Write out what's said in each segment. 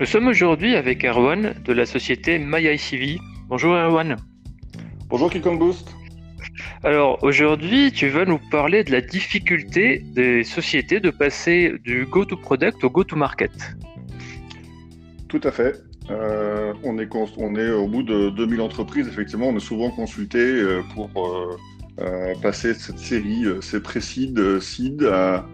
Nous sommes aujourd'hui avec Erwan de la société MyICV. Bonjour Erwan. Bonjour Kikon Boost. Alors aujourd'hui, tu vas nous parler de la difficulté des sociétés de passer du go-to-product au go-to-market. Tout à fait. Euh, on, est on est au bout de 2000 entreprises. Effectivement, on est souvent consulté euh, pour euh, passer cette série, ces précides, seed à,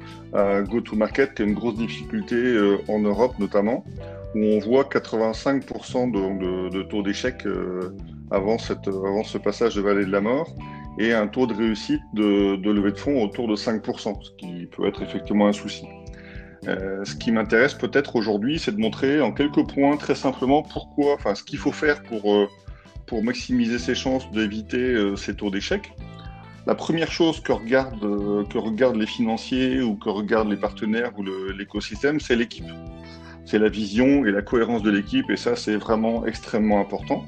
go-to-market, qui est une grosse difficulté en Europe notamment où on voit 85% de, taux d'échec euh, avant, avant ce passage de vallée de la mort et un taux de réussite de, levée de fonds autour de 5%, ce qui peut être effectivement un souci. Euh, ce qui m'intéresse peut-être aujourd'hui, c'est de montrer en quelques points très simplement pourquoi, enfin ce qu'il faut faire pour, euh, pour maximiser ses chances d'éviter ces taux d'échec. La première chose que que regardent les financiers ou que regardent les partenaires ou l'écosystème, c'est l'équipe c'est la vision et la cohérence de l'équipe, et ça, c'est vraiment extrêmement important.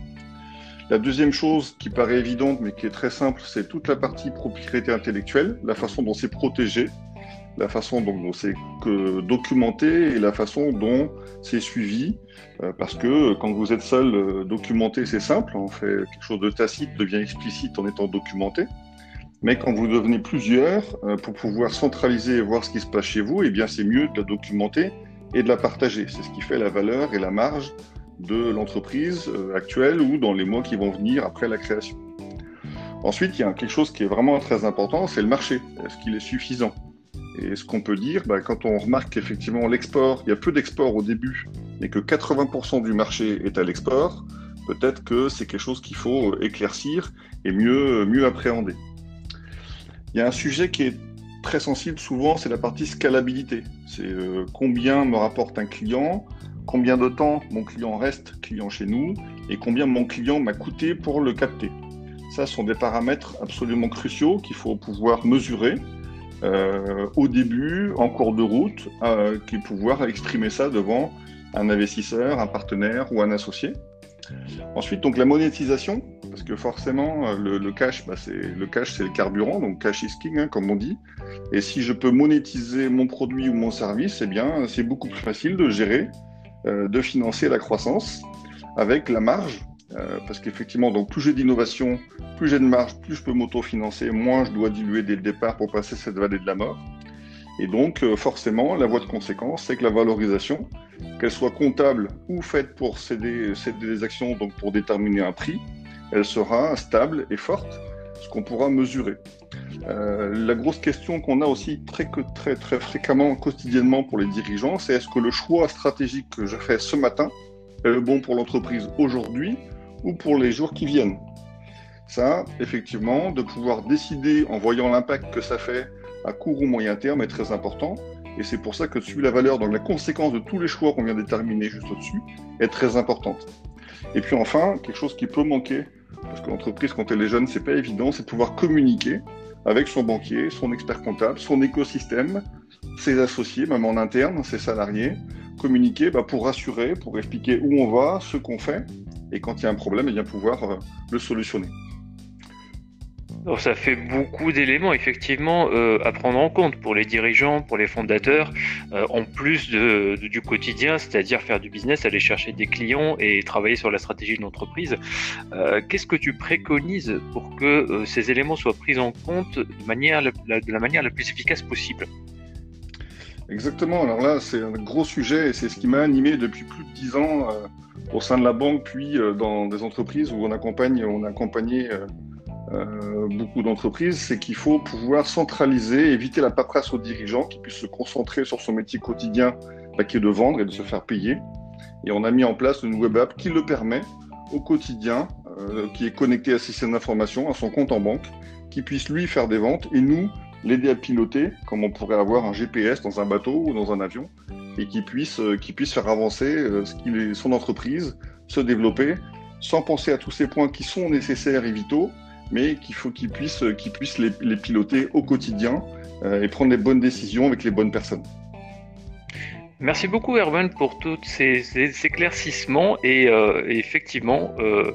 La deuxième chose qui paraît évidente, mais qui est très simple, c'est toute la partie propriété intellectuelle, la façon dont c'est protégé, la façon dont c'est documenté et la façon dont c'est suivi. Euh, parce que quand vous êtes seul, euh, documenté, c'est simple. On fait quelque chose de tacite, devient explicite en étant documenté. Mais quand vous devenez plusieurs, euh, pour pouvoir centraliser et voir ce qui se passe chez vous, eh bien, c'est mieux de la documenter et de la partager. C'est ce qui fait la valeur et la marge de l'entreprise euh, actuelle ou dans les mois qui vont venir après la création. Ensuite, il y a quelque chose qui est vraiment très important, c'est le marché. Est-ce qu'il est suffisant? Et ce qu'on peut dire, bah, quand on remarque qu'effectivement l'export, il y a peu d'export au début, mais que 80% du marché est à l'export, peut-être que c'est quelque chose qu'il faut éclaircir et mieux, mieux appréhender. Il y a un sujet qui est très sensible souvent, c'est la partie scalabilité. C'est euh, combien me rapporte un client, combien de temps mon client reste client chez nous et combien mon client m'a coûté pour le capter. Ça sont des paramètres absolument cruciaux qu'il faut pouvoir mesurer euh, au début, en cours de route, euh, pouvoir exprimer ça devant un investisseur, un partenaire ou un associé. Ensuite, donc la monétisation, parce que forcément, euh, le, cash, bah, c'est le cash, c'est le carburant, donc cash is king, hein, comme on dit. Et si je peux monétiser mon produit ou mon service, eh bien, c'est beaucoup plus facile de gérer, euh, de financer la croissance avec la marge, euh, parce qu'effectivement, donc plus j'ai d'innovation, plus j'ai de marge, plus je peux m'autofinancer, moins je dois diluer dès le départ pour passer cette vallée de la mort. Et donc, forcément, la voie de conséquence, c'est que la valorisation, qu'elle soit comptable ou faite pour céder, céder des actions, donc pour déterminer un prix, elle sera stable et forte, ce qu'on pourra mesurer. Euh, la grosse question qu'on a aussi très, très, très fréquemment, quotidiennement pour les dirigeants, c'est est-ce que le choix stratégique que je fais ce matin est le bon pour l'entreprise aujourd'hui ou pour les jours qui viennent? Ça, effectivement, de pouvoir décider en voyant l'impact que ça fait à court ou moyen terme est très important. Et c'est pour ça que suivre la valeur, donc la conséquence de tous les choix qu'on vient de déterminer juste au-dessus, est très importante. Et puis enfin, quelque chose qui peut manquer, parce que l'entreprise, quand elle est jeune, c'est pas évident, c'est pouvoir communiquer avec son banquier, son expert comptable, son écosystème, ses associés, même en interne, ses salariés, communiquer bah, pour rassurer, pour expliquer où on va, ce qu'on fait, et quand il y a un problème, et eh bien pouvoir euh, le solutionner ça fait beaucoup d'éléments effectivement euh, à prendre en compte pour les dirigeants, pour les fondateurs, euh, en plus du quotidien, c'est-à-dire faire du business, aller chercher des clients et travailler sur la stratégie de l'entreprise. Euh, qu'est-ce que tu préconises pour que ces éléments soient pris en compte de la manière la plus efficace possible? Exactement. Alors là, c'est un gros sujet et c'est ce qui m'a animé depuis plus de dix ans au sein de la banque, puis dans des entreprises où on accompagne, on a accompagné euh, beaucoup d'entreprises, c'est qu'il faut pouvoir centraliser, éviter la paperasse aux dirigeants, qui puissent se concentrer sur son métier quotidien, bah, qui est de vendre et de se faire payer. Et on a mis en place une web app qui le permet au quotidien, euh, qui est connecté à ses système d'information, à son compte en banque, qui puisse lui faire des ventes et nous l'aider à piloter, comme on pourrait avoir un GPS dans un bateau ou dans un avion, et qui puisse, euh, qui puisse faire avancer est, son entreprise, se développer, sans penser à tous ces points qui sont nécessaires et vitaux, mais qu'il faut qu'ils puissent, qu'ils puissent les, piloter au quotidien euh, et prendre les bonnes décisions avec les bonnes personnes. Merci beaucoup Erwan pour tous ces, éclaircissements et, euh, effectivement euh,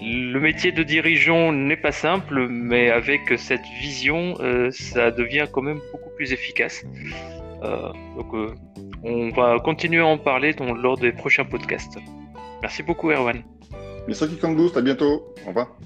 le métier de dirigeant n'est pas simple mais avec cette vision ça devient quand même beaucoup plus efficace. donc, on va continuer à en parler lors des prochains podcasts. Merci beaucoup, Erwan. Merci, Boost. À bientôt. Au revoir.